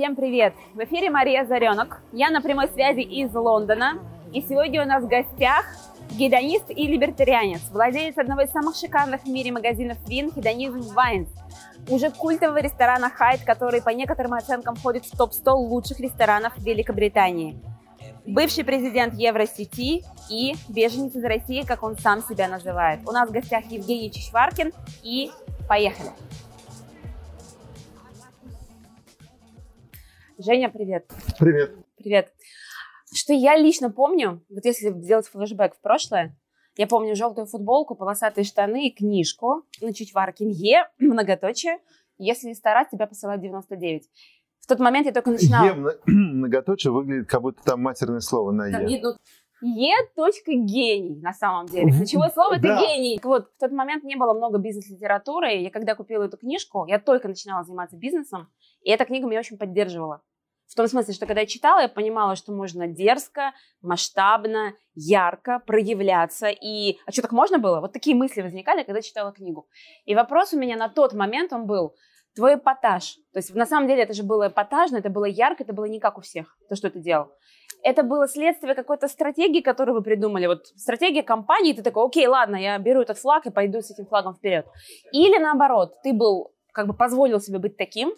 Всем привет! В эфире Мария Заренок. Я на прямой связи из Лондона. И сегодня у нас в гостях гедонист и либертарианец, владелец одного из самых шикарных в мире магазинов вин «Хедонизм Вайнс», уже культового ресторана «Хайт», который по некоторым оценкам входит в топ-100 лучших ресторанов Великобритании. Бывший президент Евросети и беженец из России, как он сам себя называет. У нас в гостях Евгений Чичваркин и поехали! Женя, привет. Привет. Привет. Что я лично помню, вот если сделать флешбэк в прошлое, я помню желтую футболку, полосатые штаны и книжку на Чичваркин Е, многоточие. Если старать, тебя посылают 99. В тот момент я только начинала... Е многоточие выглядит, как будто там матерное слово на Там Е. ну, Е. точка гений на самом деле. Ключевое слово это Да. гений. Вот в тот момент не было много бизнес-литературы. Я когда купила эту книжку, я только начинала заниматься бизнесом, и эта книга меня очень поддерживала. В том смысле, что когда я читала, я понимала, что можно дерзко, масштабно, ярко проявляться. И... А что, так можно было? Вот такие мысли возникали, когда читала книгу. И вопрос у меня на тот момент, он был, твой эпатаж. То есть на самом деле это же было эпатажно, это было ярко, это было не как у всех, то, что ты делал. Это было следствие какой-то стратегии, которую вы придумали. Вот стратегия компании, ты такой, окей, ладно, я беру этот флаг и пойду с этим флагом вперед. Или наоборот, ты был, как бы позволил себе быть таким,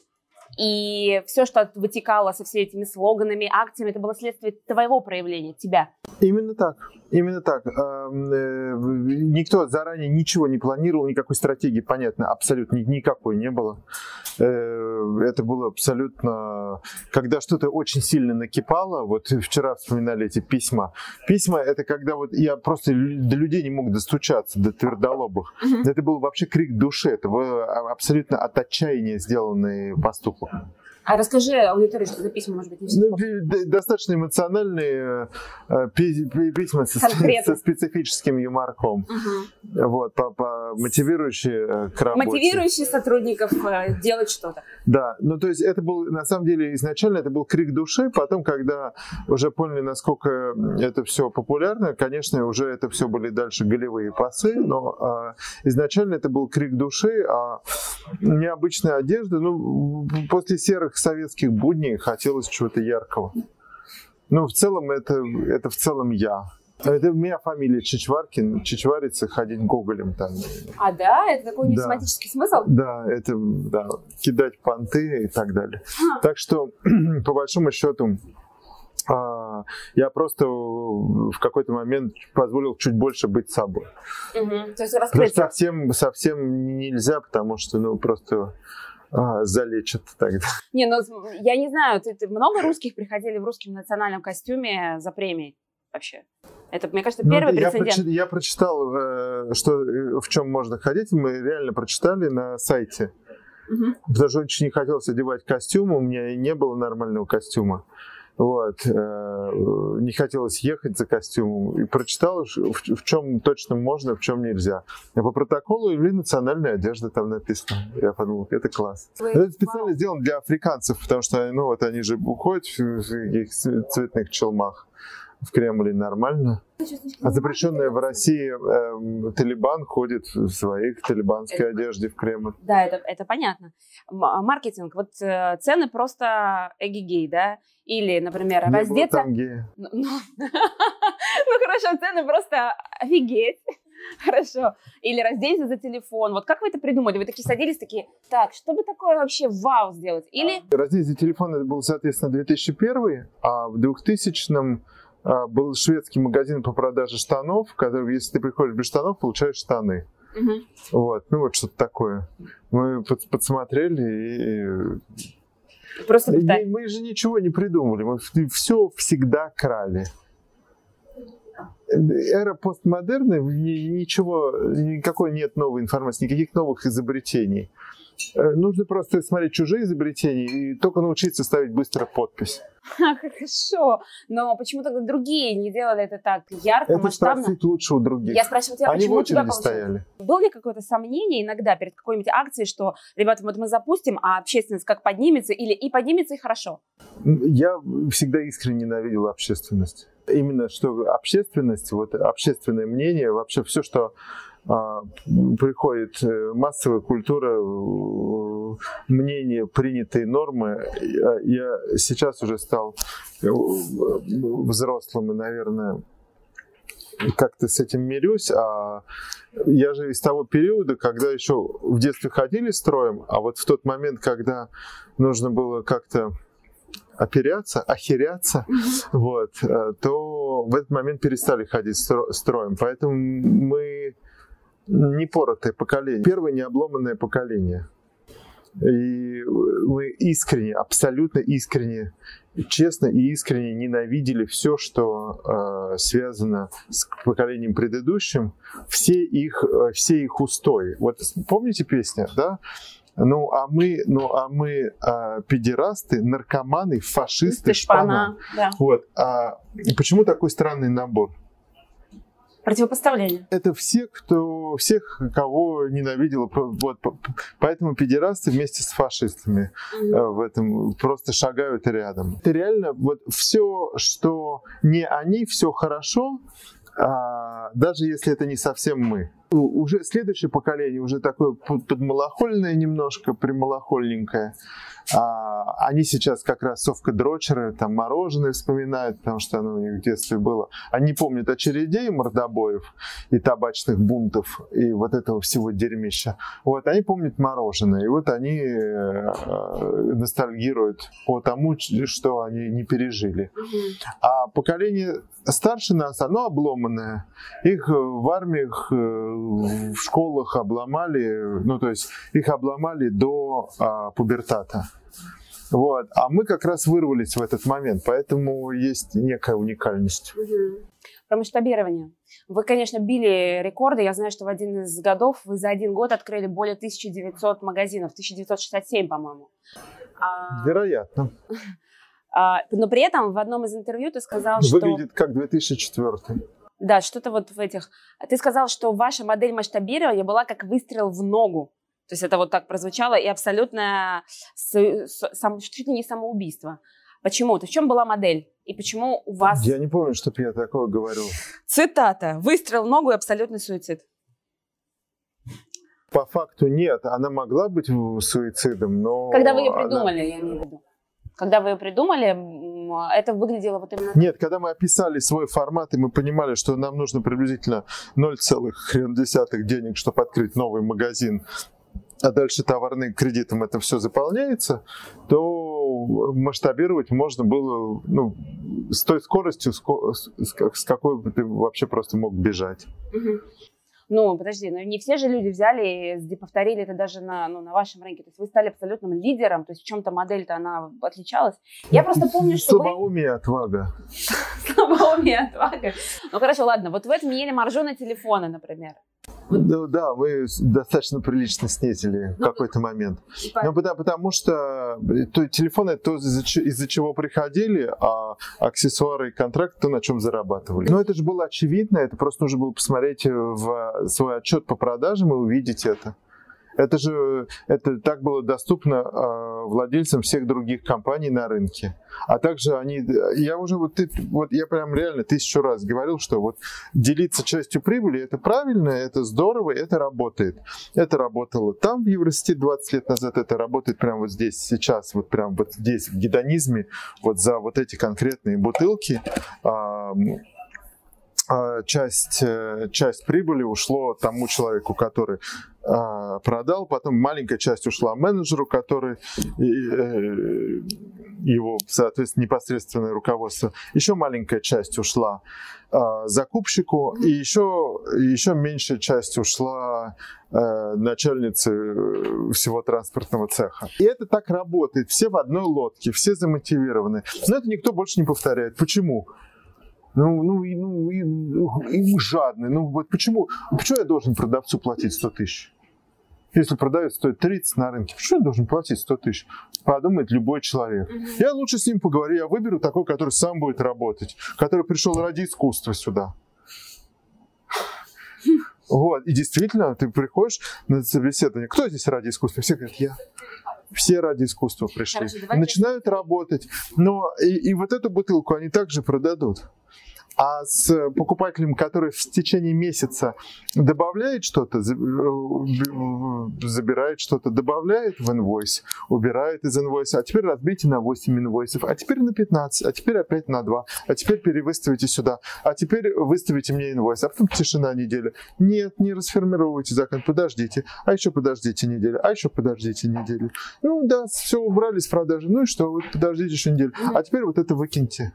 и все, что вытекало со всеми этими слоганами, акциями, это было следствие твоего проявления, тебя. Именно так. Именно так. Эм, э, Никто заранее ничего не планировал, никакой стратегии, понятно, абсолютно ни- никакой не было. Э, Это было абсолютно... Когда что-то очень сильно накипало, вот вчера вспоминали эти письма. Письма — это когда вот я просто до людей не мог достучаться, до твердолобых. Это был вообще крик души, это был а, абсолютно от отчаяния сделанный поступок. А расскажи аудитории, что за письма, может быть, не. Ну, достаточно эмоциональные э, пи- пи- письма со, со специфическим юморком. Вот, по, по- мотивирующие э, к работе. Мотивирующий сотрудников э, делать что-то. Да, ну то есть это был, на самом деле, изначально это был крик души, потом, когда уже поняли, насколько это все популярно, конечно, уже это все были дальше голевые пасы, но а, изначально это был крик души, а необычная одежда, ну, после серых советских будней хотелось чего-то яркого. Ну, в целом, это, это в целом я. Это у меня фамилия Чичваркин, Чичварится, ходить гоголем там. А, да? Это такой Да. несемантический смысл? Да, это да, кидать понты и так далее. А. Так что, по большому счету, а, я просто в какой-то момент позволил чуть больше быть собой. Мгм. То есть Потому что совсем, совсем нельзя, потому что, ну, просто а, залечат тогда. Не, ну я не знаю, ты, ты- много русских приходили в русском национальном костюме за премией вообще? Это, мне кажется, Ну, первый я, прецедент. прочи- я прочитал, э, что, э, в чем можно ходить. Мы реально прочитали на сайте. Мгм. Потому что очень не хотелось одевать костюм, у меня и не было нормального костюма. Вот. э, Не хотелось ехать за костюмом. И прочитал, в в чем точно можно, в чем нельзя. А по протоколу или национальная одежда там написано. Я подумал, это класс. Вы- Это специально сделано для африканцев, потому что, ну, вот они же уходят в этих цветных челмах в Кремле нормально. А запрещенная в России эм, Талибан ходит в своей талибанской Это- одежде в Кремль. Да, это, это понятно. А маркетинг, вот э, цены просто эгигей, да? Или, например, Не было раздеться... там гея. Ну, ну, ну, хорошо, цены просто офигеть. Хорошо. Или раздеться за телефон. Вот как вы это придумали? Вы такие садились, такие, так, что бы такое вообще вау сделать? Или... Раздел за телефон это был, соответственно, 2001, а в 2000-м а, был шведский магазин по продаже штанов, в котором, если ты приходишь без штанов, получаешь штаны. Мгм. Вот, ну вот что-то такое. Мы под- подсмотрели и... Просто и мы же ничего не придумали, мы все всегда крали. Эра постмодерна, ничего, никакой нет новой информации, никаких новых изобретений. Э, Нужно просто смотреть чужие изобретения и только научиться ставить быстро подпись. Хорошо. Но почему тогда другие не делали это так ярко, Это масштабно? спросить лучше у других. Я спрашиваю тебя, Они в почему у тебя очереди стояли. Было ли какое-то сомнение иногда перед какой-нибудь акцией, что, ребята, вот мы запустим, а общественность как поднимется, или и поднимется, и хорошо? Я всегда искренне ненавидел общественность. Именно что общественность, вот общественное мнение, вообще все, что приходит э, массовая культура, мнения, принятые нормы. Я сейчас уже стал взрослым и, наверное, как-то с этим мирюсь, а я же из того периода, когда еще в детстве ходили строем, а вот в тот момент, когда нужно было как-то оперяться, охеряться, mm-hmm. вот, э, то в этот момент перестали ходить строем. Поэтому мы не поротое поколение, первое необломанное поколение. И мы искренне, абсолютно искренне, честно и искренне ненавидели все, что э, связано с поколением предыдущим, все их, э, все их устои. Вот помните песню, да? Ну, а мы, ну, а мы а, педерасты, наркоманы, фашисты, шпана. шпана. Да. Вот. А почему такой странный набор? Противопоставление. Это все, кто, всех, кого ненавидела. Вот, поэтому педерасты вместе с фашистами mm-hmm. в этом просто шагают рядом. Это реально вот все, что не они, все хорошо, а, даже если это не совсем мы. Уже следующее поколение уже такое подмалохольное немножко, прималохольненькое. А, они сейчас как раз совка-дрочеры, там мороженое вспоминают, потому что оно у них в детстве было. Они помнят очередей, мордобоев и табачных бунтов, и вот этого всего дерьмища. Вот, они помнят мороженое, и вот они э, ностальгируют по тому, что они не пережили. А поколение старше нас, оно обломанное. Их в армиях, э, в школах обломали, ну то есть их обломали до а, пубертата. Вот. А мы как раз вырвались в этот момент, поэтому есть некая уникальность. Угу. Про масштабирование. Вы, конечно, били рекорды. Я знаю, что в один из годов вы за один год открыли более 1900 магазинов, 1967, по-моему. А, Вероятно. А, но при этом в одном из интервью ты сказал, Выглядит что... Выглядит как 2004. Да, что-то вот в этих... Ты сказал, что ваша модель масштабирования была как выстрел в ногу. То есть это вот так прозвучало и абсолютно сам, чуть ли не самоубийство. Почему? То в чем была модель? И почему у вас... Я не помню, чтобы я такое говорил. Цитата. Выстрел в ногу и абсолютный суицид. По факту нет. Она могла быть суицидом, но... Когда вы ее придумали, она... я имею в виду. Когда вы ее придумали, это выглядело вот именно... Нет, когда мы описали свой формат, и мы понимали, что нам нужно приблизительно 0,1 денег, чтобы открыть новый магазин а дальше товарным кредитом это все заполняется, то масштабировать можно было ну, с той скоростью, с какой ты вообще просто мог бежать. Угу. Ну, подожди, но не все же люди взяли и повторили это даже на, ну, на вашем рынке. То есть вы стали абсолютным лидером, то есть в чем-то модель-то она отличалась. Я просто помню, что Слабоумие вы... отвага. Слабоумие отвага. Ну, хорошо, ладно. Вот вы отменили маржу на телефоны, например. Да, да, мы достаточно прилично снизили в ну, какой-то момент. Ну, потому, потому что э, то, телефоны то, из-за, из чего приходили, а аксессуары и контракты то, на чем зарабатывали. Но это же было очевидно, это просто нужно было посмотреть в свой отчет по продажам и увидеть это. Это же это так было доступно э, владельцам всех других компаний на рынке. А также они, я уже вот, ты, вот я прям реально тысячу раз говорил, что вот делиться частью прибыли это правильно, это здорово, это работает. Это работало там в Евросети 20 лет назад, это работает прямо вот здесь сейчас, вот прямо вот здесь в гедонизме, вот за вот эти конкретные бутылки. Э, часть, э, часть прибыли ушло тому человеку, который а, продал, потом маленькая часть ушла менеджеру, который э, его, соответственно, непосредственное руководство. Еще маленькая часть ушла а, закупщику, и еще, еще меньшая часть ушла э, начальнице всего транспортного цеха. И это так работает. Все в одной лодке, все замотивированы. Но это никто больше не повторяет. Почему? Ну, ну, и, ну, и, и жадный. Ну, вот почему, почему я должен продавцу платить 100 тысяч? Если продавец стоит 30 на рынке, почему я должен платить 100 тысяч? Подумает любой человек. Я лучше с ним поговорю, я выберу такой, который сам будет работать, который пришел ради искусства сюда. Вот, и действительно, ты приходишь на собеседование, кто здесь ради искусства? Все говорят, я. Все ради искусства пришли. Хорошо, Начинают работать, но и, и вот эту бутылку они также продадут А с покупателем, который в течение месяца добавляет что-то, э, забирает что-то, добавляет в инвойс, убирает из инвойса, а теперь разбейте на 8 инвойсов, а теперь на 15, а теперь опять на 2, а теперь перевыставите сюда, а теперь выставите мне инвойс, а потом тишина неделя. Нет, не расформируйте закон, подождите, а еще подождите неделю, а еще подождите неделю. Ну да, все убрали с продажи, ну и что, вы подождите еще неделю, а теперь вот это выкиньте.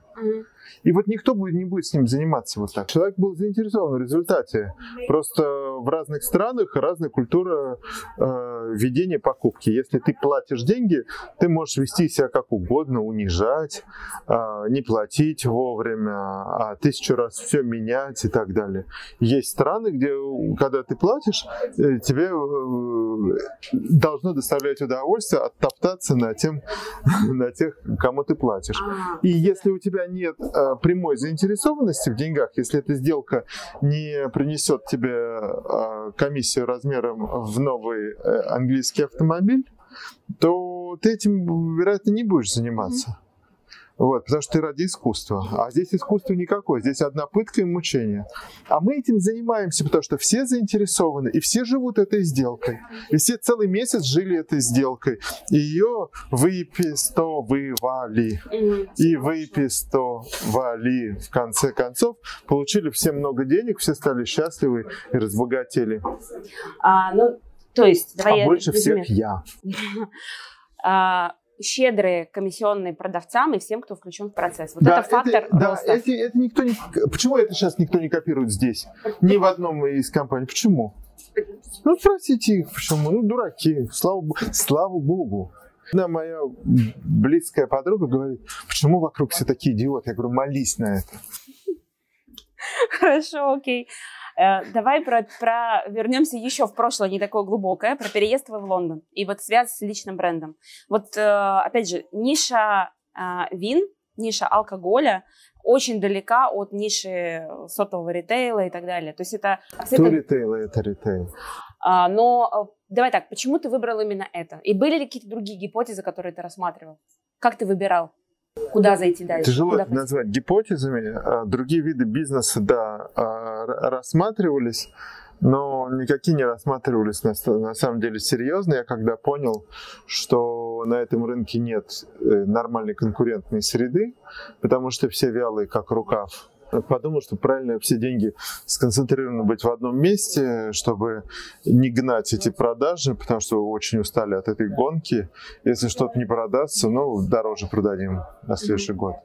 И вот никто не будет с ним заниматься вот так. Человек был заинтересован в результате. Просто в разных странах разная культура э, ведения покупки. Если ты платишь деньги, ты можешь вести себя как угодно, унижать, э, не платить вовремя, а тысячу раз все менять и так далее. Есть страны, где, когда ты платишь, э, тебе э, должно доставлять удовольствие оттоптаться на, тем, на тех, кому ты платишь. А, И если у тебя нет э, прямой заинтересованности в деньгах, если эта сделка не принесет тебе э, комиссию размером в новый э, английский автомобиль, то ты этим, вероятно, не будешь заниматься. Вот, потому что ты ради искусства. А здесь искусства никакое, здесь одна пытка и мучение. А мы этим занимаемся, потому что все заинтересованы, и все живут этой сделкой. И все целый месяц жили этой сделкой. И ее выпистовывали. И выпистовали в конце концов. Получили все много денег, все стали счастливы и разбогатели. А, ну, то есть, давай а я больше резюмирую. всех я. А, щедрые комиссионные продавцам и всем, кто включен в процесс. Вот Да, это фактор да, роста. это, это никто не... Почему это сейчас никто не копирует здесь? Ни в одном из компаний. Почему? Ну, спросите их, почему. Ну, дураки. Слава, слава богу. Одна моя близкая подруга говорит, почему вокруг все такие идиоты? Я говорю, молись на это. Хорошо, окей. Э, Давай про, про вернемся еще в прошлое, не такое глубокое, про переезд в Лондон и вот связь с личным брендом. Вот, э, опять же, ниша э, вин, ниша алкоголя очень далека от ниши сотового ритейла и так далее. То есть это... То это- ритейл, это ритейл. а, но давай так, почему ты выбрал именно это? И были ли какие-то другие гипотезы, которые ты рассматривал? Как ты выбирал? Куда зайти дальше? Тяжело Куда это пойти? назвать гипотезами. А, Другие виды бизнеса, да, а, рассматривались, но никакие не рассматривались на, на самом деле серьезно. Я когда понял, что на этом рынке нет э, нормальной конкурентной среды, потому что все вялые, как рукав, подумал, что правильно все деньги сконцентрированы быть в одном месте, чтобы не гнать эти продажи, потому что вы очень устали от этой гонки. Если что-то не продастся, ну, дороже продадим на следующий год.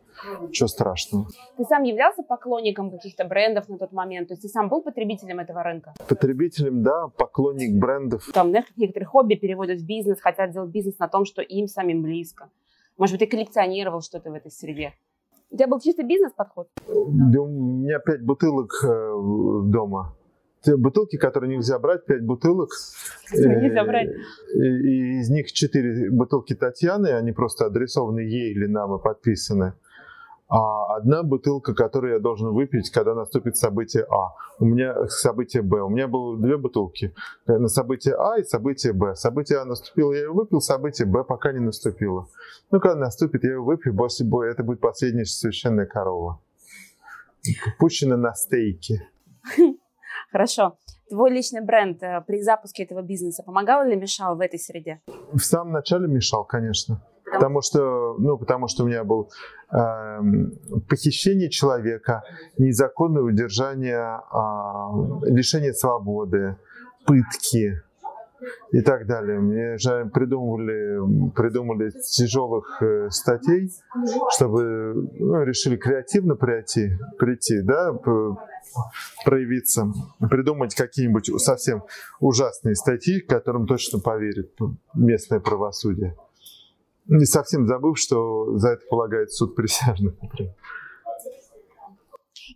Что страшного? Ты сам являлся поклонником каких-то брендов на тот момент? То есть ты сам был потребителем этого рынка? Потребителям, да, поклонник брендов. Там, знаешь, некоторые хобби переводят в бизнес, хотят сделать бизнес на том, что им самим близко. Может быть, ты коллекционировал что-то в этой среде? У тебя был чисто бизнес-подход? Да у меня пять бутылок э, дома. Те бутылки, которые нельзя брать, пять бутылок. Э, нельзя брать. И, и из них четыре бутылки Татьяны, они просто адресованы ей или нам и подписаны. А одна бутылка, которую я должен выпить, когда наступит событие А. У меня событие Б. У меня было две бутылки. Э, На событие А и событие Б. Событие А наступило, я ее выпил, событие Б пока не наступило. Ну, когда наступит, я ее выпью, после боя это будет последняя священная корова. Пущена на стейки. Хорошо. Твой личный бренд э, при запуске этого бизнеса помогал или мешал в этой среде? В самом начале мешал, конечно. Потому что, ну, потому что у меня был эм, похищение человека, незаконное удержание, а, лишение свободы, пытки и так далее. Мне же придумывали, придумали тяжелых э, статей, чтобы ну, решили креативно прийти, прийти, да, проявиться, придумать какие-нибудь совсем ужасные статьи, которым точно поверит местное правосудие. Не совсем забыв, что за это полагает суд присяжных, например.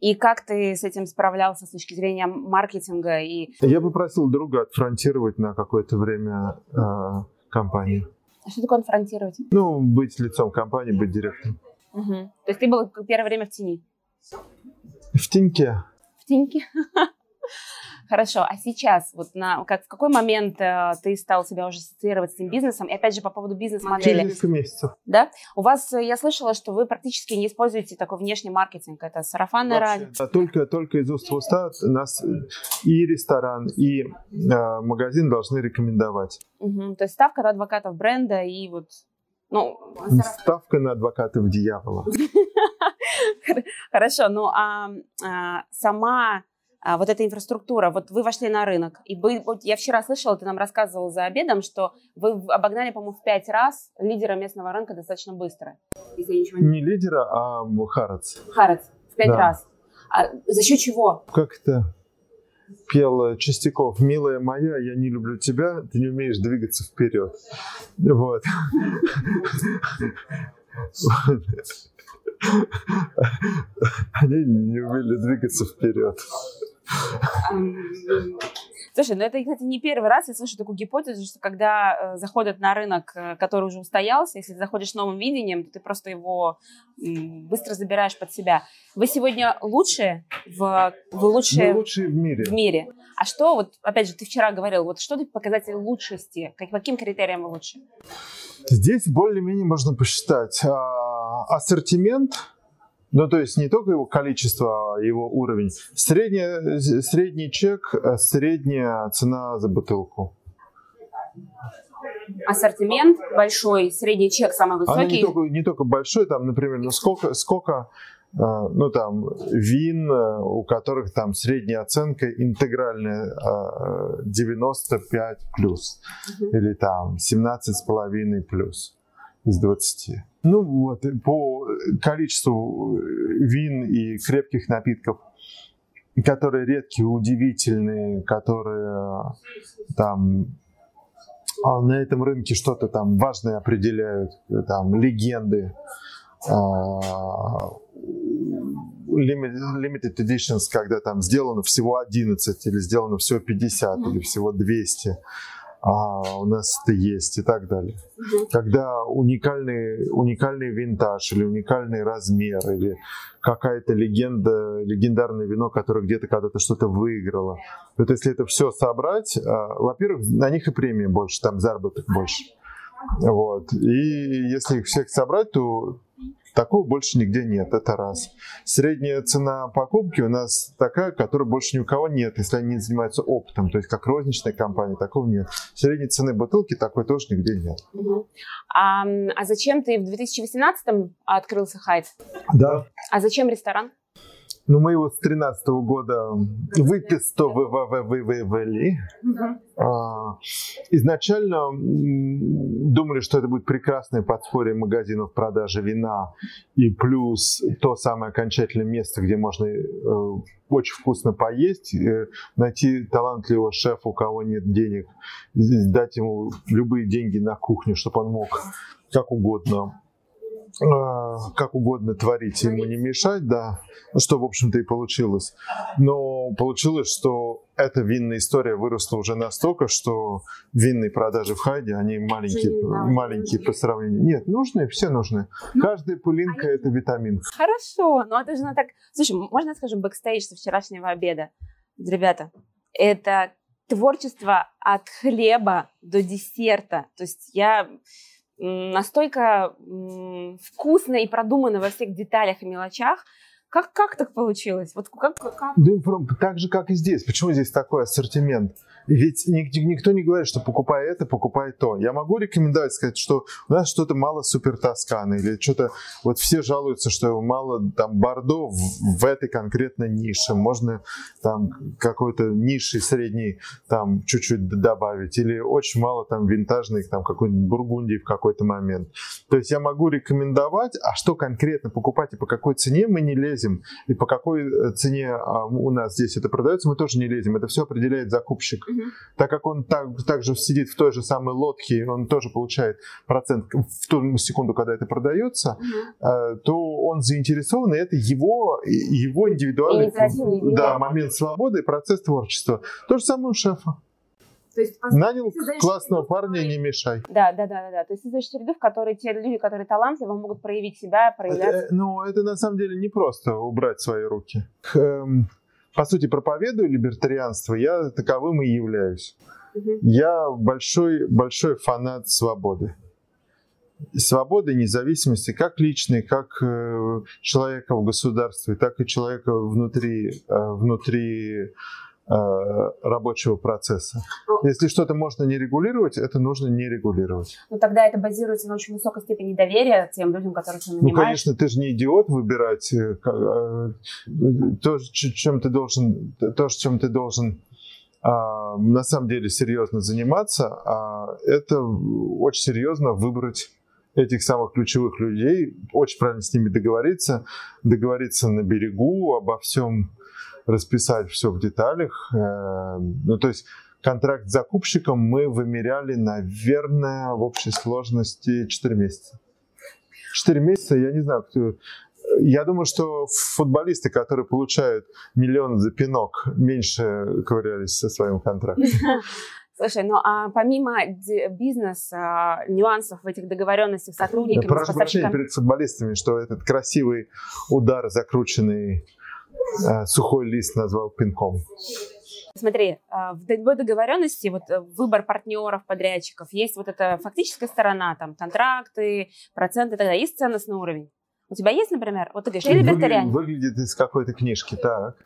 И как ты с этим справлялся с точки зрения маркетинга и Я попросил друга отфронтировать на какое-то время э, компанию. А что такое конфронтировать? Ну, быть лицом компании, быть директором. Мгм. То есть ты был первое время в тени? В теньке. В теньке? Хорошо, а сейчас, вот на, как, в какой момент э, ты стал себя уже ассоциировать с этим бизнесом? И опять же, по поводу бизнес-модели. Через несколько месяцев. Да? У вас, э, я слышала, что вы практически не используете такой внешний маркетинг. Это сарафанное радио. Да, только, только из уст в уста нас и ресторан, и э, магазин должны рекомендовать. Угу. То есть ставка на адвокатов бренда и вот ну, Ставка на адвокатов дьявола. Хорошо, ну а, а сама а, вот эта инфраструктура, вот вы вошли на рынок, и вы, вот я вчера слышала, ты нам рассказывал за обедом, что вы обогнали, по-моему, в пять раз лидера местного рынка достаточно быстро. Не лидера, а Харац. Харац, в пять да. раз. А за счет чего? Как это? пел Чистяков «Милая моя, я не люблю тебя, ты не умеешь двигаться вперед». Вот. Они не умели двигаться вперед. Слушай, ну это, кстати, не первый раз я слышу такую гипотезу, что когда э, заходят на рынок, э, который уже устоялся, если ты заходишь с новым видением, то ты просто его м, быстро забираешь под себя. Вы сегодня лучшие в, вы лучшие, Мы лучшие в мире. В мире. А что, вот, опять же, ты вчера говорил, вот что ты показатель лучшести? Как, каким критериям вы лучше? Здесь более-менее можно посчитать. А, ассортимент – ну, то есть не только его количество, а его уровень. Средний, средний чек, э, средняя цена за бутылку. Ассортимент большой, средний чек самый высокий. Она не только, не только большой, там, например, ну сколько, сколько э, ну там вин, э, у которых там средняя оценка интегральная 95 плюс угу. или там 17,5 плюс из 20. Ну вот, по количеству вин и крепких напитков, которые редкие, удивительные, которые там а на этом рынке что-то там важное определяют, там легенды, limited editions, когда там сделано всего 11 или сделано всего 50 или всего 200 а у нас это есть и так далее. Угу. Когда уникальный, уникальный винтаж или уникальный размер или какая-то легенда, легендарное вино, которое где-то когда-то что-то выиграло. Вот если это все собрать, а, во-первых, на них и премия больше, там заработок больше. Вот. И если их всех собрать, то Такого больше нигде нет, это раз. Средняя цена покупки у нас такая, которой больше ни у кого нет, если они не занимаются оптом, то есть как розничная компания, такого нет. Средней цены бутылки такой тоже нигде нет. Угу. А, а зачем ты в 2018 открылся Хайт? Да. А зачем ресторан? Ну, мы его с 13 года выпистовывали. А, изначально думали, что это будет прекрасное подспорье магазинов продажи вина и плюс то самое окончательное место, где можно э, очень вкусно поесть, э, найти талантливого шефа, у кого нет денег, дать ему любые деньги на кухню, чтобы он мог как угодно как угодно творить, ему не мешать, да, что, в общем-то, и получилось. Но получилось, что эта винная история выросла уже настолько, что винные продажи в Hide е, они маленькие, маленькие по сравнению. Нет, нужные, все нужны. Ну, Каждая пылинка – это витамин. Хорошо, ну это же надо так... Слушай, можно я скажу бэкстейдж со вчерашнего обеда? Ребята, это творчество от хлеба до десерта. То есть я настолько вкусно и продумано во всех деталях и мелочах, как, как так получилось? Вот как, как? Да, так же, как и здесь. Почему здесь такой ассортимент? Ведь никто не говорит, что покупай это, покупай то. Я могу рекомендовать, сказать, что у нас что-то мало супер тосканы или что-то... Вот все жалуются, что мало там бордо в, в этой конкретной нише. Можно там какой-то ниши средний там чуть-чуть добавить. Или очень мало там винтажных, там какой-нибудь бургундии в какой-то момент. То есть я могу рекомендовать, а что конкретно покупать и по какой цене мы не лезем. И по какой э, цене а, у нас здесь это продается, мы тоже не лезем. Это все определяет закупщик. Так как он так, также сидит в той же самой лодке, он тоже получает процент в ту секунду, когда это продается, mm-hmm. то он заинтересован, и это его, его индивидуальный да, момент свободы и процесс творчества. То же самое у шефа. То есть, Нанял классного парня, не мешай. Да, да, да, да, да. То есть создаешь среду, в которой те люди, которые талантливы, могут проявить себя, проявляться. Это, ну, это на самом деле не просто убрать свои руки. Эм, по сути, проповедую либертарианство, я таковым и являюсь. Я большой, большой фанат свободы. Свободы, независимости, как личной, как э, человека в государстве, так и человека внутри, э, внутри рабочего процесса. Ну, Если что-то можно не регулировать, это нужно не регулировать. Ну тогда это базируется на очень высокой степени доверия тем людям, которые ты нанимаешь. Ну, конечно, ты же не идиот выбирать э, э, то, чем ты должен, то, чем ты должен а, на самом деле серьезно заниматься, а это очень серьезно выбрать этих самых ключевых людей, очень правильно с ними договориться, договориться на берегу обо всем, расписать все в деталях. Э, ну, то есть контракт с закупщиком мы вымеряли, наверное, в общей сложности 4 месяца. 4 месяца, я не знаю, кто... Я думаю, что футболисты, которые получают миллион за пинок, меньше ковырялись со своим контрактом. Слушай, ну а помимо бизнеса, нюансов в этих договоренностях с сотрудниками... Прошу прощения перед футболистами, что этот красивый удар, закрученный Э, сухой лист назвал пинком. Смотри, э, в договоренности вот э, выбор партнеров, подрядчиков, есть вот эта фактическая сторона, там контракты, проценты, тогда есть ценностный уровень. У тебя есть, например, вот ты говоришь, я либертарианин. Выглядит из какой-то книжки, так.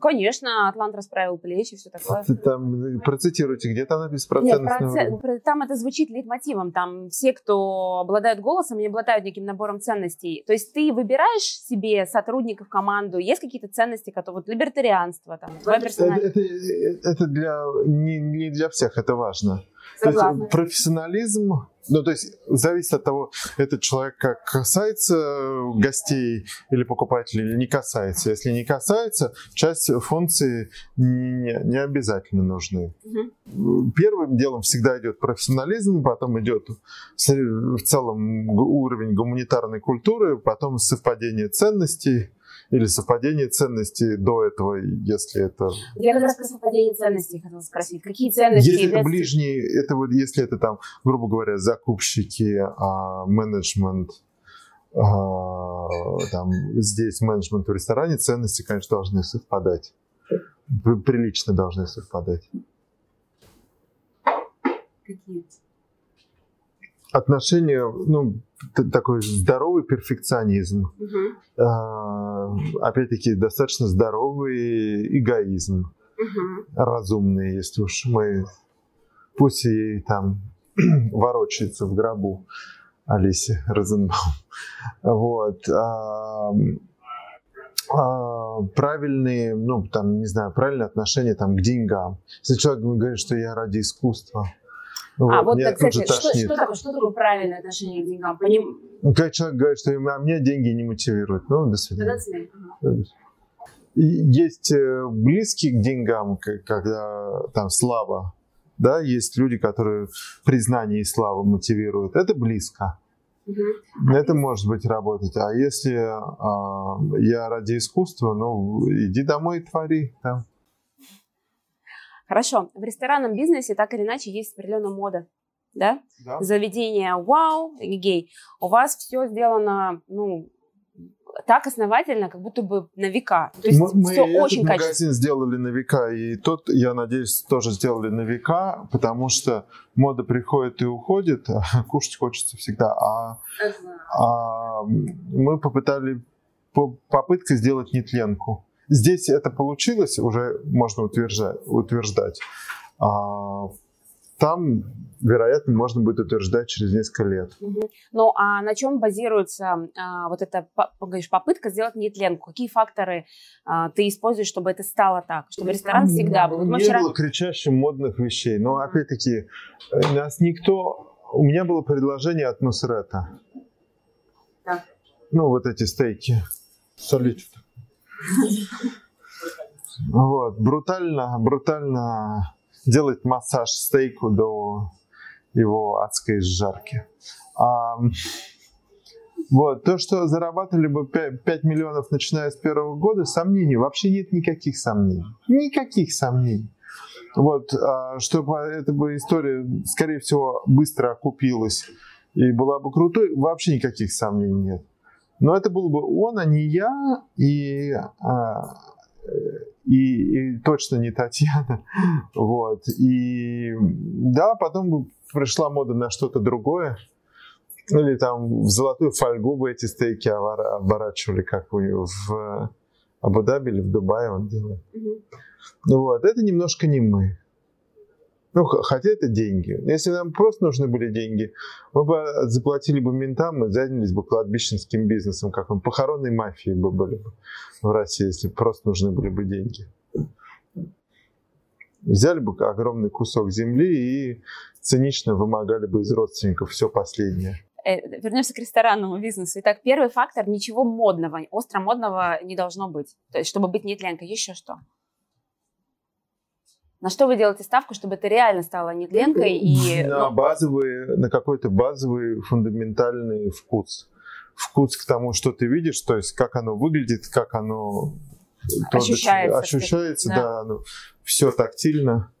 Конечно, Атлант расправил плечи, все такое. Там, процитируйте, где там написано процентность? Нет, проц... там это звучит лейтмотивом. Там все, кто обладают голосом, не обладают неким набором ценностей. То есть ты выбираешь себе сотрудников, команду, есть какие-то ценности, которые вот либертарианство, там, это, это, это для, не, не для всех, это важно. Согласна. То есть профессионализм, ну то есть зависит от того, этот человек как касается гостей или покупателей или не касается. Если не касается, часть функций не, не обязательно нужны. Угу. Первым делом всегда идет профессионализм, потом идет в целом уровень гуманитарной культуры, потом совпадение ценностей или совпадение ценностей до этого, если это... Я как раз про совпадение ценностей хотела спросить. Какие ценности Если это ближние, это вот если это там, грубо говоря, закупщики, а, менеджмент, а, там, здесь менеджмент в ресторане, ценности, конечно, должны совпадать. Прилично должны совпадать. Какие? Отношение, ну, такой здоровый перфекционизм, угу. а, опять-таки достаточно здоровый эгоизм, угу. разумный, если уж мы, пусть и там ворочается в гробу Алисе Розенбаум, вот, а, а, правильные, ну, там, не знаю, правильное отношение там, к деньгам. Если человек говорит, что я ради искусства, вот, а вот, так, кстати, что, что, такое, что такое правильное отношение к деньгам? Поним... Ну, когда человек говорит, что а меня деньги не мотивируют, ну, до свидания. До Есть э, близкие к деньгам, когда там слава, да, есть люди, которые признание и слава мотивируют. Это близко. Угу. Это может быть работать. А если а, я ради искусства, ну, иди домой и твори. Да. Хорошо, в ресторанном бизнесе так или иначе есть определенная мода, да? да. Заведение вау, гей. У вас все сделано, ну, так основательно, как будто бы на века. То есть мы, все мы очень этот магазин сделали на века, и тот, я надеюсь, тоже сделали на века, потому что мода приходит и уходит, а кушать хочется всегда. А, а мы попытали попытка сделать нетленку. Здесь это получилось, уже можно утверждать. утверждать. А, там, вероятно, можно будет утверждать через несколько лет. Угу. Ну, а на чем базируется а, вот эта говоришь, попытка сделать нетленку? Какие факторы а, ты используешь, чтобы это стало так? Чтобы ресторан всегда был? Вот Не вчера... было кричащих модных вещей. Но, опять-таки, э, нас никто... У меня было предложение от Нусрета. Да. Ну, вот эти стейки. Солите. Вот, брутально, брутально делать массаж стейку до его адской жарки. А, вот, то, что зарабатывали бы 5, 5 миллионов, начиная с первого года, сомнений, вообще нет никаких сомнений. Никаких сомнений. Вот, а, чтобы эта бы история, скорее всего, быстро окупилась и была бы крутой, вообще никаких сомнений нет. Но это был бы он, а не я. И, а, и, и точно не Татьяна. Вот. И да, потом пришла мода на что-то другое. Или там в золотую фольгу бы эти стейки оборачивали, как в Абу-Даби или в Дубае он делает. Mm-hmm. Вот. Это немножко не мы. Ну, хотя это деньги. Если нам просто нужны были деньги, мы бы заплатили бы ментам и занялись бы кладбищенским бизнесом, как он, похоронной мафией бы были бы в России, если просто нужны были бы деньги. Взяли бы огромный кусок земли и цинично вымогали бы из родственников все последнее. Э, вернемся к ресторанному бизнесу. Итак, первый фактор – ничего модного, остро модного не должно быть. То есть, чтобы быть нетленкой, еще что? На что вы делаете ставку, чтобы это реально стало нетленкой? И, на, ну... базовый, на какой-то базовый фундаментальный вкус. Вкус к тому, что ты видишь, то есть как оно выглядит, как оно ощущается. Ощущается, да, да ну, все тактильно.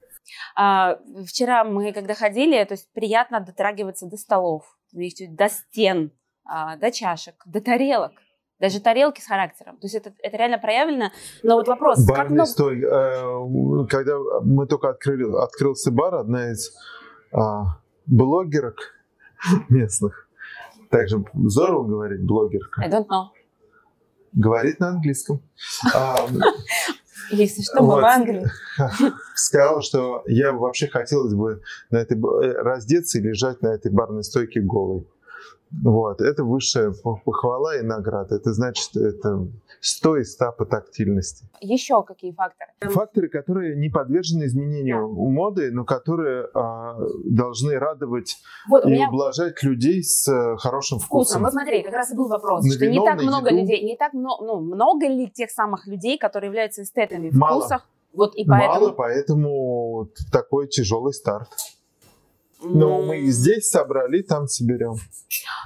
А, вчера мы, когда ходили, то есть приятно дотрагиваться до столов, до стен, а, до чашек, до тарелок даже тарелки с характером. То есть это, это реально проявлено. Но вот вопрос, Барный как много... стой. Э, когда мы только открыли, открылся бар, одна из а, блогерок местных, также здорово говорить блогерка. I don't know. Говорит на английском. Если что, мы в Англии. Сказала, что я вообще хотелось бы на этой раздеться и лежать на этой барной стойке голой. Вот, это высшая похвала и награда. Это значит, это 100 из 100 по тактильности. Еще какие факторы? Факторы, которые не подвержены изменению да. моды, но которые а, должны радовать вот, и меня... ублажать людей с а, хорошим вкусом. Вот смотри, как раз и был вопрос, на что не так много еду... людей, не так много, ну, много ли тех самых людей, которые являются эстетами в Мало. вкусах? Вот и поэтому... Мало, поэтому такой тяжелый старт. Но мы и здесь собрали, там соберем.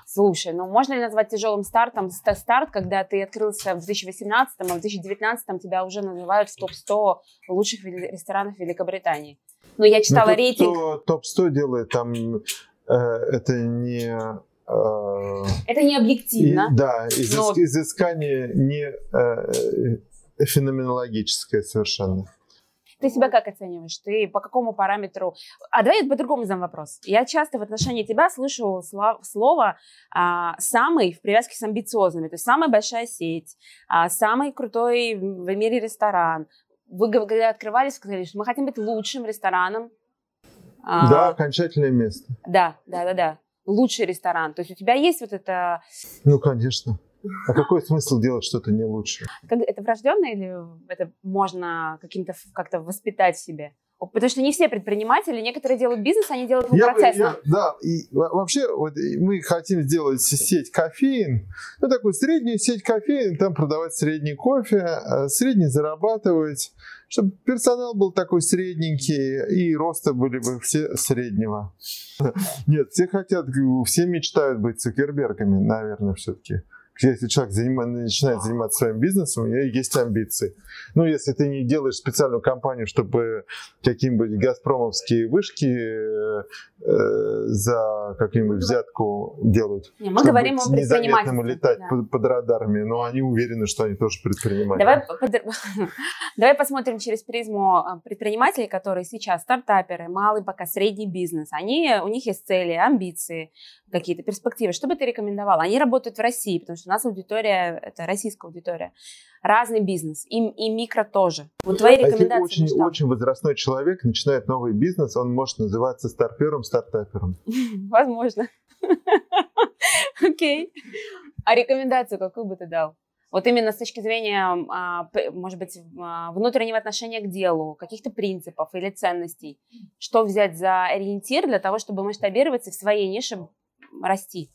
Слушай, ну можно ли назвать тяжелым стартом старт, когда ты открылся в 2018, а в 2019 тебя уже называют в топ-100 лучших ресторанов Великобритании? Ну, я читала ну, рейтинг. Топ-100 делает там, э, это не... Э, это не объективно. И, да, изыск, но... изыскание не э, э феноменологическое совершенно. Ты себя как оцениваешь? Ты по какому параметру? А давай я по-другому задам вопрос. Я часто в отношении тебя слышу слово а, «самый» в привязке с амбициозными. То есть самая большая сеть, а, самый крутой в мире ресторан. Вы, когда открывались, сказали, что мы хотим быть лучшим рестораном. А, да, окончательное место. Да, да, да, да. Лучший ресторан. То есть у тебя есть вот это... Ну, конечно. А какой смысл делать что-то не лучше? Как, это врожденное или это можно каким-то как-то воспитать в себе? Потому что не все предприниматели, некоторые делают бизнес, они делают его я, процессно. Я, да, и вообще вот, мы хотим сделать сеть кофеин, ну такую среднюю сеть кофеин, там продавать средний кофе, а средний зарабатывать, чтобы персонал был такой средненький и роста были бы все среднего. Нет, все хотят, все мечтают быть цукербергами, наверное, все-таки если человек заним... начинает заниматься своим бизнесом, у него есть амбиции. Ну, если ты не делаешь специальную компанию, чтобы какие-нибудь газпромовские вышки э, за какую-нибудь взятку делают. Не, мы говорим о предпринимательстве. летать да. под, под радарами, но они уверены, что они тоже предприниматели. Давай, под... Давай посмотрим через призму а, предпринимателей, которые сейчас стартаперы, малый пока средний бизнес. Они, у них есть цели, амбиции, какие-то перспективы. Что бы ты рекомендовала? Они работают в России, потому что у нас аудитория, это российская аудитория. Разный бизнес, и, и микро тоже. Вот твои рекомендации. Если очень, очень возрастной человек начинает новый бизнес, он может называться старпером, стартапером. Возможно. Окей. А рекомендацию какую бы ты дал? Вот именно с точки зрения, а, может быть, а, внутреннего отношения к делу, каких-то принципов или ценностей. Что взять за ориентир для того, чтобы масштабироваться в своей нише расти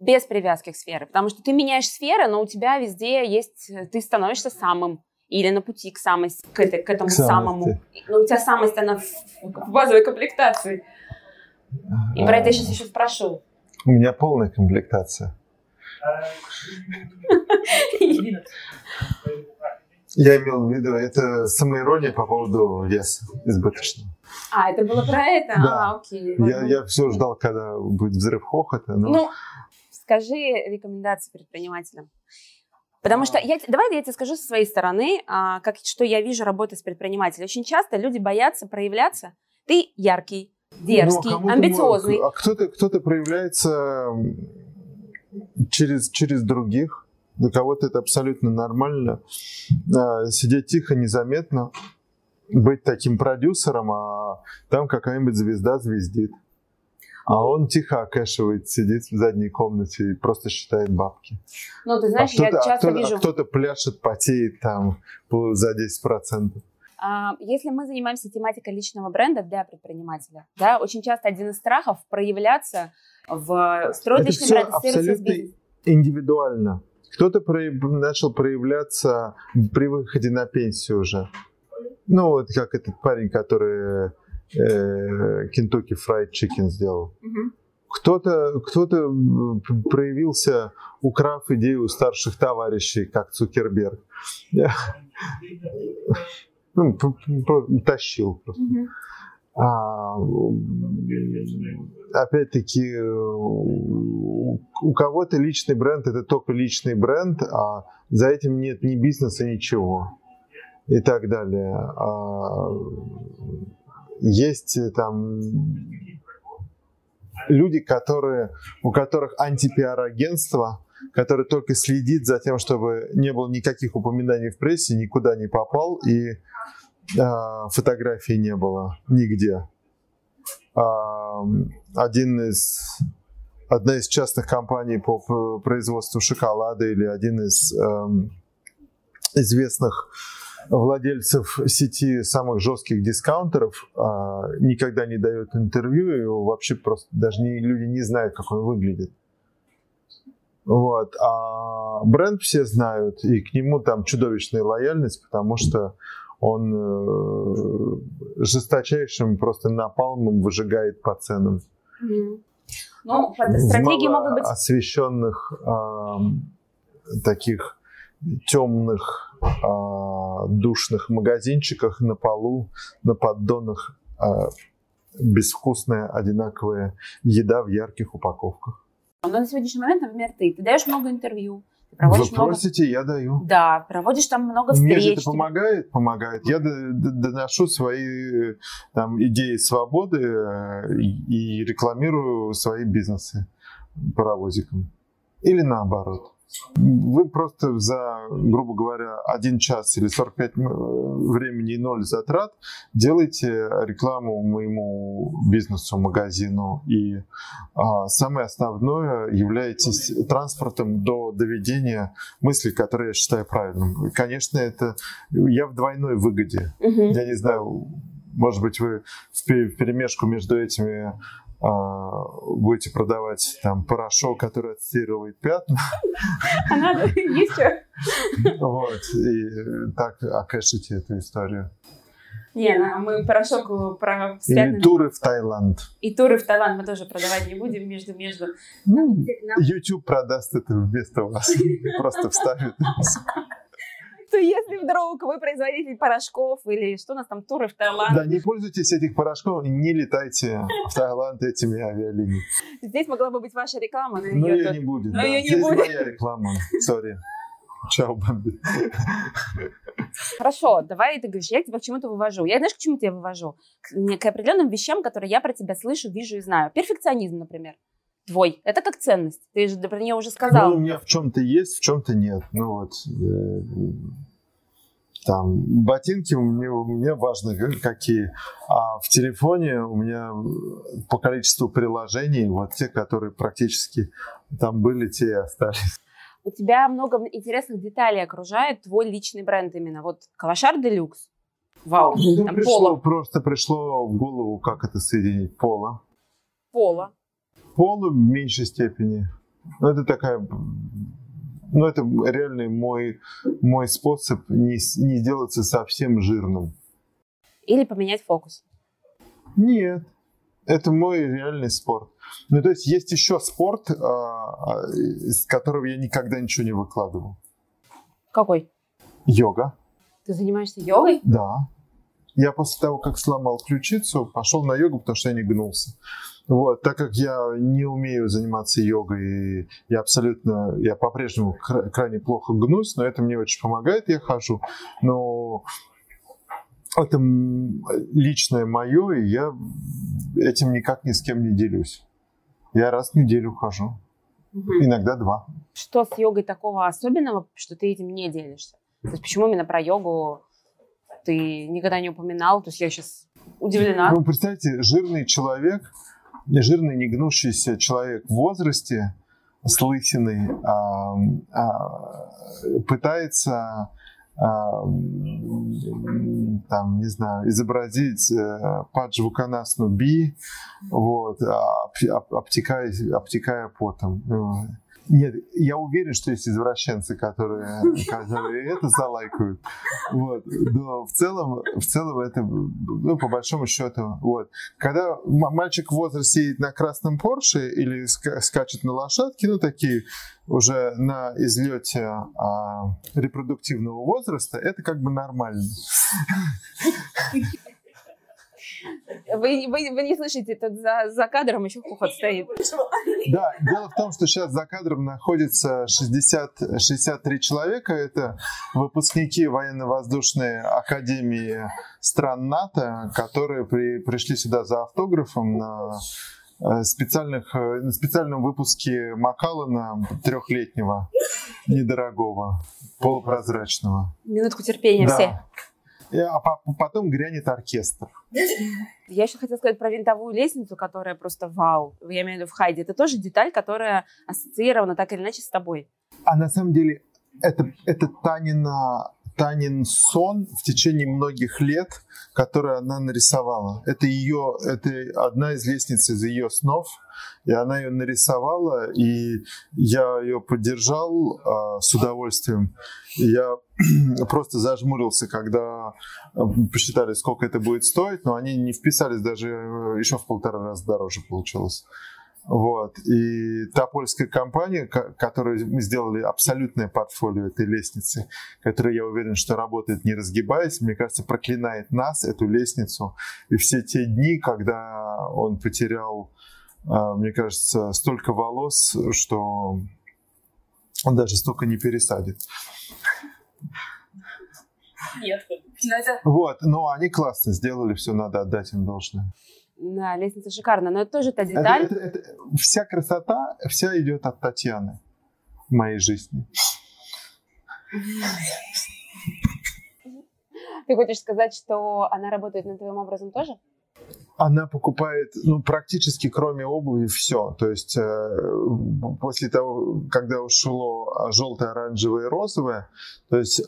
без привязки к сфере, потому что ты меняешь сферы, но у тебя везде есть, ты становишься самым или на пути к самой, к, этой, к этому к самому. Но у тебя самость, она в, в базовой комплектации. И про это я сейчас еще спрошу. У меня полная комплектация. Я имел в виду, это самоирония по поводу веса избыточного. А, это было про это? Да. А, окей. Я, я все ждал, когда будет взрыв хохота. Но... Ну, скажи рекомендации предпринимателям. Потому что я, давай я тебе скажу со своей стороны, а, как, что я вижу работы с предпринимателем. Очень часто люди боятся проявляться. Ты яркий, дерзкий, ну, а амбициозный. А кто-то, кто-то проявляется через, через других. Для кого-то это абсолютно нормально. А, сидеть тихо, незаметно, быть таким продюсером, а там какая-нибудь звезда звездит. А он тихо окэшивает, сидит в задней комнате и просто считает бабки. Ну, ты знаешь, а я часто а кто вижу... А кто-то пляшет, потеет там за 10%. А, если мы занимаемся тематикой личного бренда для предпринимателя, да, очень часто один из страхов проявляться в строить Это личный бренд, абсолютно индивидуально. Кто-то прояв... начал проявляться при выходе на пенсию уже. Ну, вот как этот парень, который Kentucky Fried Chicken сделал. Угу. Кто-то кто проявился, украв идею старших товарищей, как Цукерберг. Ну, тащил просто. Угу. А, опять-таки, у кого-то личный бренд это только личный бренд, а за этим нет ни бизнеса, ничего и так далее. А, есть э, там люди, которые, у которых антипиар-агентство, которые только следит за тем, чтобы не было никаких упоминаний в прессе, никуда не попал и э, фотографий не было нигде. Один из одна из частных компаний по производству шоколада или один из э, известных владельцев сети самых жестких дискаунтеров а, никогда не дает интервью, и вообще просто даже не, люди не знают, как он выглядит. Вот. А бренд все знают, и к нему там чудовищная лояльность, потому что он э, жесточайшим просто напалмом выжигает по ценам. Mm-hmm. Ну, стратегии могут быть... освещенных э, таких темных э, душных магазинчиках на полу, на поддонах э, безвкусная одинаковая еда в ярких упаковках. Но на сегодняшний момент, например, ты, ты даешь много интервью, ты Вы просите, много... я даю. Да, проводишь там много встреч. Мне же это помогает, помогает. Я доношу свои там, идеи свободы э, и рекламирую свои бизнесы паровозиком. Или наоборот. Вы просто за, грубо говоря, один час или 45 времени и ноль затрат делаете рекламу моему бизнесу, магазину. И а, самое основное, являетесь транспортом до доведения мысли, которые я считаю правильным. Конечно, это я в двойной выгоде. Угу. Я не знаю, может быть, вы в перемешку между этими будете продавать там порошок, который отстирывает пятна. А надо, что? Вот, и так окэшите эту историю. Не, ну, мы порошок про с И туры в Таиланд. И туры в Таиланд мы тоже продавать не будем между-между. Ну, YouTube продаст это вместо вас. Просто вставит что если вдруг вы производитель порошков или что у нас там, туры в Таиланд. Да, не пользуйтесь этих порошков и не летайте в Таиланд этими авиалиниями. Здесь могла бы быть ваша реклама. Но, но ее, ее не будет. Но да. ее не Здесь будет. моя реклама, сори. Чао, Бамби. Хорошо, давай ты говоришь, я тебя к чему-то вывожу. Я знаешь, к чему тебя вывожу? К, к определенным вещам, которые я про тебя слышу, вижу и знаю. Перфекционизм, например твой. Это как ценность. Ты же про нее уже сказал. Ну, у меня в чем-то есть, в чем-то нет. Ну вот э, там ботинки у меня, меня важно какие. А в телефоне у меня по количеству приложений вот те, которые практически там были, те и остались. У тебя много интересных деталей окружает твой личный бренд именно. Вот Калашар Делюкс. Вау. Ну, там пришло, поло. Просто пришло в голову, как это соединить. Поло. Поло полу в меньшей степени. Но это такая ну, это реальный мой, мой способ не, не сделаться совсем жирным. Или поменять фокус. Нет. Это мой реальный спорт. Ну, то есть есть еще спорт, а, а, из которого я никогда ничего не выкладывал. Какой? Йога. Ты занимаешься йогой? Да. Я после того, как сломал ключицу, пошел на йогу, потому что я не гнулся. Вот, так как я не умею заниматься йогой, я абсолютно, я по-прежнему крайне плохо гнусь, но это мне очень помогает, я хожу. Но это личное мое, и я этим никак ни с кем не делюсь. Я раз в неделю хожу. Угу. Иногда два. Что с йогой такого особенного, что ты этим не делишься? То есть почему именно про йогу ты никогда не упоминал? То есть я сейчас удивлена. Ну, представьте, жирный человек, жирный негнущийся человек в возрасте с лысиной а, а, пытается а, там, не знаю, изобразить э, Паджвуканасну Би, вот, обтекая, обтекая потом. Нет, я уверен, что есть извращенцы, которые, которые это залайкают. Вот. Но в целом, в целом это, ну, по большому счету, вот. Когда мальчик в возрасте едет на красном Порше или скачет на лошадке, ну, такие уже на излете а, репродуктивного возраста, это как бы нормально. Вы, вы, вы не слышите, тут за, за кадром еще хохот стоит. Да, дело в том, что сейчас за кадром находится 60, 63 человека. Это выпускники военно-воздушной академии стран НАТО, которые при, пришли сюда за автографом на э, специальных, э, на специальном выпуске Макалана трехлетнего, недорогого, полупрозрачного. Минутку терпения да. все а потом грянет оркестр. Я еще хотела сказать про винтовую лестницу, которая просто вау. Я имею в виду в Хайде. Это тоже деталь, которая ассоциирована так или иначе с тобой. А на самом деле это, это Танина Танин сон в течение многих лет, который она нарисовала. Это ее, это одна из лестниц из ее снов, и она ее нарисовала, и я ее поддержал а, с удовольствием. Я просто зажмурился, когда а, посчитали, сколько это будет стоить, но они не вписались даже э, еще в полтора раза дороже получилось. Вот. И та польская компания, которую мы сделали абсолютное портфолио этой лестницы, которая, я уверен, что работает не разгибаясь, мне кажется, проклинает нас, эту лестницу. И все те дни, когда он потерял, а, мне кажется, столько волос, что он даже столько не пересадит. Нет. Вот, но они классно сделали, все надо отдать им должное. Да, лестница шикарная, но это тоже та деталь. Это, это, это, вся красота, вся идет от Татьяны в моей жизни. Ты хочешь сказать, что она работает над твоим образом тоже? Она покупает, ну, практически кроме обуви все. То есть э, после того, когда ушло желтое, оранжевое и розовое, то есть э,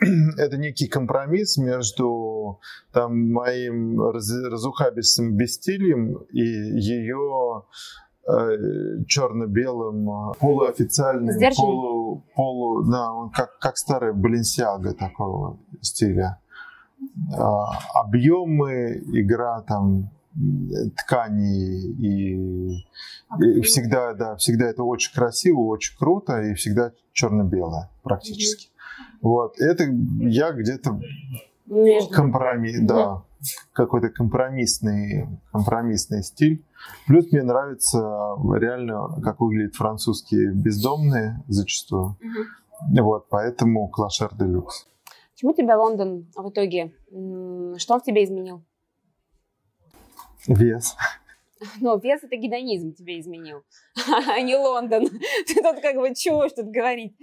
это некий компромисс между там, моим раз, разухабистым бестилием и ее э, черно-белым полуофициальным, полу, полу, да, как, как старая Баленсиага такого стиля. А, объемы, игра там ткани и, и всегда, да, всегда это очень красиво, очень круто и всегда черно-белое практически. Вот, это я где-то компромисс, да, какой-то компромиссный, компромиссный стиль. Плюс мне нравится реально, как выглядят французские бездомные зачастую. Угу. Вот, поэтому клашер де люкс. Чему тебя Лондон в итоге? Что он в тебе изменил? Вес. Но вес это гедонизм тебе изменил, а не Лондон. Ты тут как бы чего тут говорить.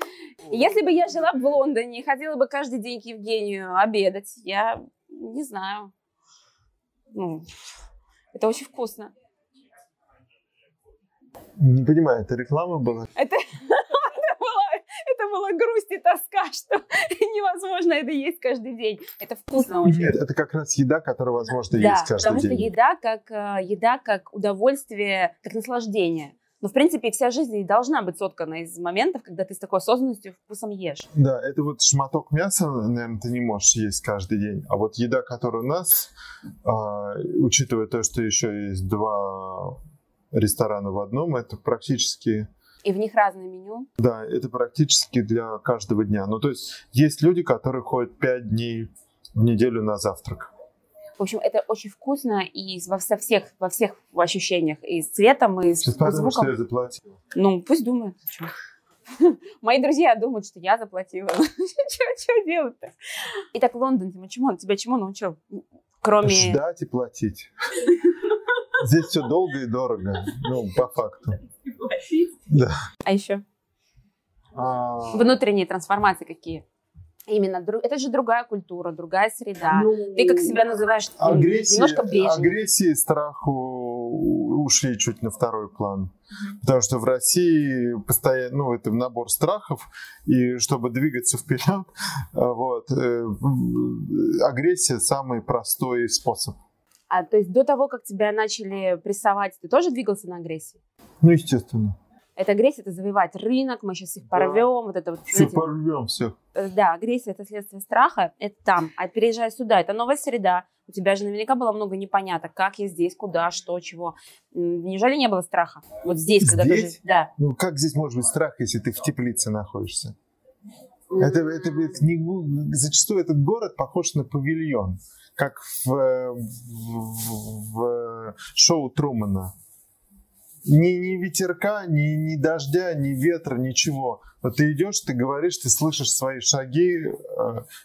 Если бы я жила в Лондоне и ходила бы каждый день к Евгению обедать, я не знаю. Ну, это очень вкусно. Не понимаю, это реклама была? Это, была грусть и тоска, что невозможно это есть каждый день. Это вкусно очень. Нет, это как раз еда, которую возможно да, есть каждый потому день. потому что еда как, э, еда как удовольствие, как наслаждение. Но, в принципе, вся жизнь должна быть соткана из моментов, когда ты с такой осознанностью вкусом ешь. Да, это вот шматок мяса, наверное, ты не можешь есть каждый день. А вот еда, которая у нас, э, учитывая то, что еще есть два ресторана в одном, это практически и в них разное меню? Да, это практически для каждого дня. Ну, то есть есть люди, которые ходят 5 дней в неделю на завтрак. В общем, это очень вкусно и во, со всех, во всех ощущениях. И с цветом, и с Сейчас потому, звуком. что я заплатил. Ну, пусть думают. Мои друзья думают, что я заплатила. Что делать-то? Итак, Лондон, чему он тебя чему научил? Кроме... Ждать и платить. Здесь все долго и дорого. Ну, по факту. Да. А еще? А, Внутренние трансформации какие? Именно, это же другая культура, другая среда. ну, Ты как себя называешь? м, Агрессия, Немножко брежнев. агрессия и страх ушли чуть на второй план. Потому что в России постоянно, ну, это набор страхов, и чтобы двигаться вперед, вот, э, агрессия самый простой способ. А то есть до того, как тебя начали прессовать, ты тоже двигался на агрессии? Ну, естественно. Это агрессия, это завоевать рынок, мы сейчас их Да. порвем, вот это вот. Все знаете, порвем всех. э, Да, агрессия это следствие страха, это там. А переезжая сюда, это новая среда. У тебя же наверняка было много непоняток, как я здесь, куда, что, чего. Неужели не было страха? Вот здесь, когда ты Здесь? жи- Да. Ну, как здесь может быть страх, если ты в теплице находишься? Это, это, это не- зачастую этот город похож на павильон, как в, в- в шоу Трумана. Ни, ни ветерка, ни, ни дождя, ни ветра, ничего. Вот ты идешь, ты говоришь, ты слышишь свои шаги э,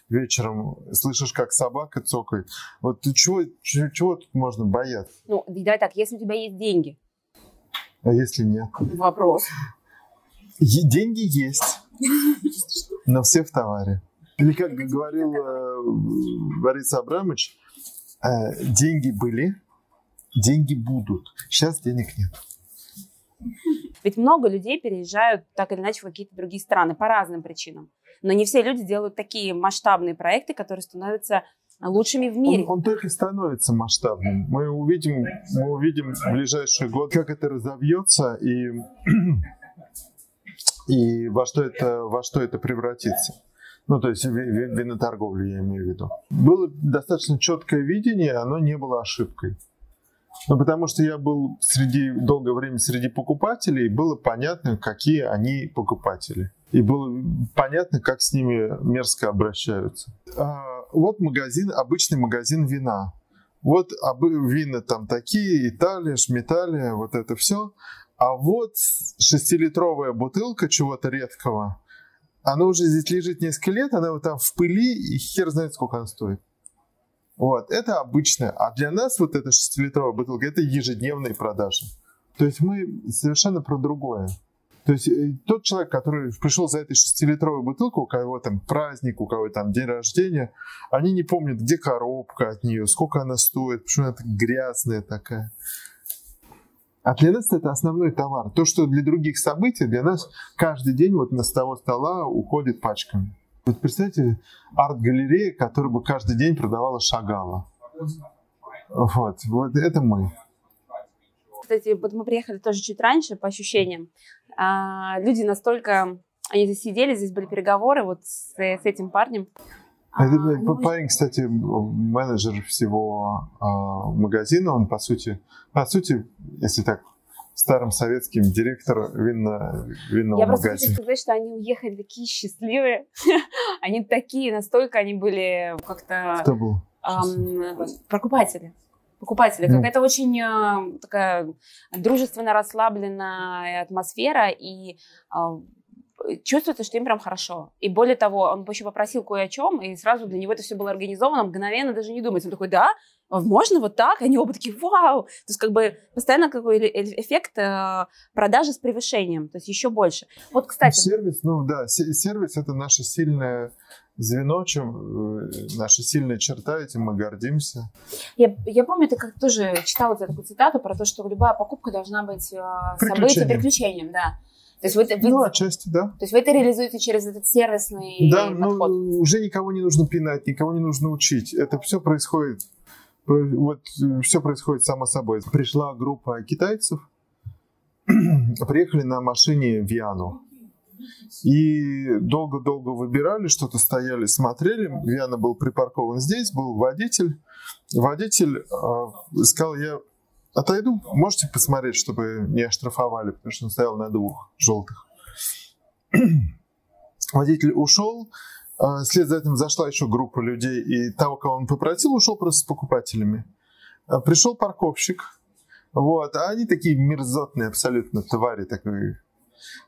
вечером, слышишь, как собака цокает. Вот ты чего, чего, чего тут можно бояться? Ну, давай так, если у тебя есть деньги, А если нет? вопрос. Е- деньги есть, но все в товаре. Или как говорил э, Борис Абрамович, э, деньги были, деньги будут. Сейчас денег нет. Ведь много людей переезжают так или иначе в какие-то другие страны по разным причинам. Но не все люди делают такие масштабные проекты, которые становятся лучшими в мире. Он, он только становится масштабным. Мы увидим, мы увидим в ближайший год, как это разовьется и, и во, что это, во что это превратится. Ну, то есть ви- ви- виноторговлю я имею в виду. Было достаточно четкое видение, оно не было ошибкой. Ну, потому что я был среди, долгое время среди покупателей, и было понятно, какие они покупатели. И было понятно, как с ними мерзко обращаются. А, вот магазин, обычный магазин вина. Вот обы- вина там такие, Италия, Шмиталия, вот это все. А вот шестилитровая бутылка чего-то редкого, она уже здесь лежит несколько лет, она вот там в пыли, и хер знает, сколько она стоит. Вот, это обычное. А для нас вот эта шестилитровая бутылка, это ежедневные продажи. То есть мы совершенно про другое. То есть э, тот человек, который пришел за этой шестилитровой бутылкой, у кого там праздник, у кого там день рождения, они не помнят, где коробка от нее, сколько она стоит, почему она так грязная такая. А для нас это основной товар. То, что для других событий, для нас каждый день вот на с того стола уходит пачками. Вот представьте, арт-галерея, которая бы каждый день продавала Шагала. Вот, вот это мы. Кстати, вот мы приехали тоже чуть раньше, по ощущениям. А, люди настолько... Они здесь сидели, здесь были переговоры вот с, с этим парнем. А, Это ну, парень, кстати, менеджер всего а, магазина. Он, по сути, по сути, если так, старым советским директор винно, винного Я просто хочу магазина. сказать, что они уехали такие счастливые. они такие, настолько они были как-то Кто был? ам, покупатели. Ну. Какая-то очень э, такая дружественно расслабленная атмосфера, и а, чувствуется, что им прям хорошо. И более того, он еще попросил кое о чем, и сразу для него это все было организовано, мгновенно даже не думать. Он такой, да, можно вот так? Они оба такие, вау! То есть как бы постоянно какой э- э- эффект э, продажи с превышением, то есть еще больше. Вот, кстати, Сервис, ну да, се- сервис это наше сильное звено, чем э, наша сильная черта, этим мы гордимся. Я, я помню, ты как тоже читала вот такую цитату про то, что любая покупка должна быть э, событием, приключением, да. То есть, вы, это- вы- Ну, отчасти, да. то есть вы это реализуете через этот сервисный Да, ну, подход. уже никого не нужно пинать, никого не нужно учить. Это все происходит, про- вот все происходит само собой. Пришла группа китайцев, приехали на машине в Виану. И долго-долго выбирали, что-то стояли, смотрели. Виана был припаркован здесь, был водитель. Водитель э, сказал, я отойду, можете посмотреть, чтобы не оштрафовали, потому что он стоял на двух желтых. Водитель ушел, А, вслед за этим зашла еще группа людей, и того, кого он попросил, ушел просто с покупателями. А, пришел парковщик, вот, а они такие мерзотные абсолютно твари, такой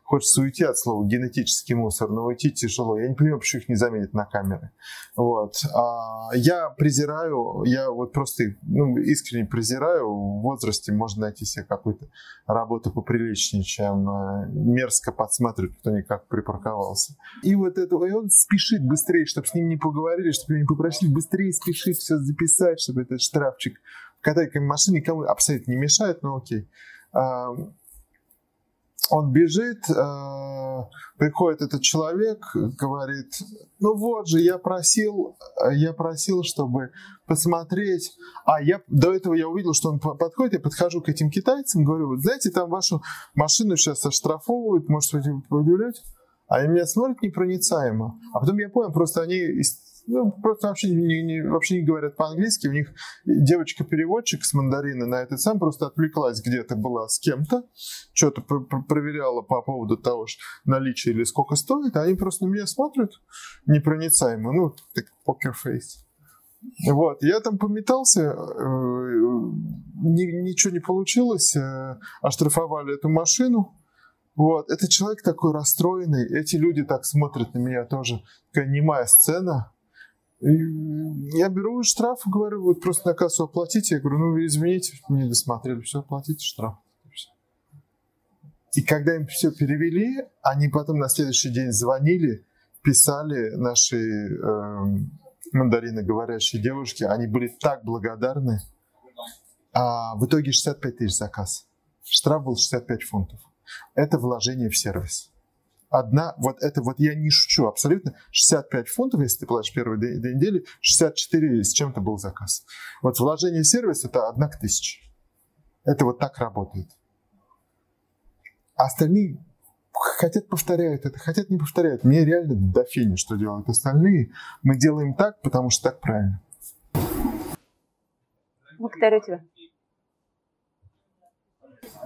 Хочется уйти от слова генетический мусор, но уйти тяжело. Я не понимаю, почему их не заметят на камеры. Вот. А я презираю, я вот просто ну, искренне презираю, в возрасте можно найти себе какую-то работу поприличнее, чем э, мерзко подсматривать, кто никак припарковался. И вот это, и он спешит быстрее, чтобы с ним не поговорили, чтобы не попросили быстрее спешить все записать, чтобы этот штрафчик катайкой машине никому абсолютно не мешает, но окей он бежит, э, приходит этот человек, говорит, ну вот же, я просил, я просил, чтобы посмотреть. А я до этого я увидел, что он подходит, я подхожу к этим китайцам, говорю, вот знаете, там вашу машину сейчас оштрафовывают, может, вы удивляете? А они меня смотрят непроницаемо. А потом я понял, просто они ну, просто вообще не, не, вообще не говорят по-английски. У них девочка-переводчик с мандарина на этот сам просто отвлеклась где-то была с кем-то, что-то пр- пр- проверяла по поводу того, что наличие или сколько стоит, а они просто на меня смотрят непроницаемо, ну, так, покерфейс. Вот, я там пометался, э, ни, ничего не получилось, э, оштрафовали эту машину, вот, этот человек такой расстроенный, эти люди так смотрят на меня тоже, такая немая сцена, я беру штраф, говорю, вот просто на кассу оплатите. Я говорю, ну извините, не досмотрели, все, оплатите штраф. И когда им все перевели, они потом на следующий день звонили, писали наши э, мандарины говорящие девушки, они были так благодарны. А в итоге 65 тысяч заказ. Штраф был 65 фунтов. Это вложение в сервис одна, вот это вот я не шучу абсолютно, 65 фунтов, если ты платишь первые две, две недели, 64 с чем-то был заказ. Вот вложение в сервис это одна к тысяче. Это вот так работает. А остальные хотят повторяют это, хотят не повторяют. Мне реально до фини, что делают остальные. Мы делаем так, потому что так правильно. Благодарю тебя.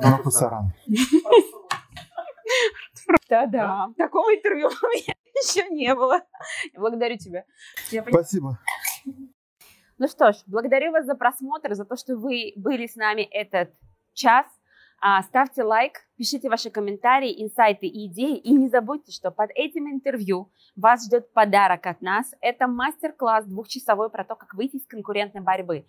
Ну, пасаран. Да-да. Такого интервью у меня еще не было. Благодарю тебя. Спасибо. Ну что ж, благодарю вас за просмотр, за то, что вы были с нами этот час. А, ставьте лайк, пишите ваши комментарии, инсайты и идеи. И не забудьте, что под этим интервью вас ждет подарок от нас. Это мастер-класс двухчасовой про то, как выйти из конкурентной борьбы.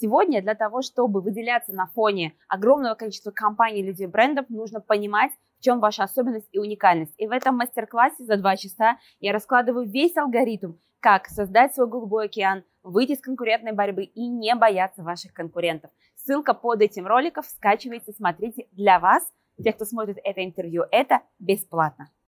Сегодня для того, чтобы выделяться на фоне огромного количества компаний, людей, брендов, нужно понимать, в чем ваша особенность и уникальность. И в этом мастер-классе за два часа я раскладываю весь алгоритм, как создать свой голубой океан, выйти из конкурентной борьбы и не бояться ваших конкурентов. Ссылка под этим роликом, скачивайте, смотрите. Для вас, тех, кто смотрит это интервью, это бесплатно.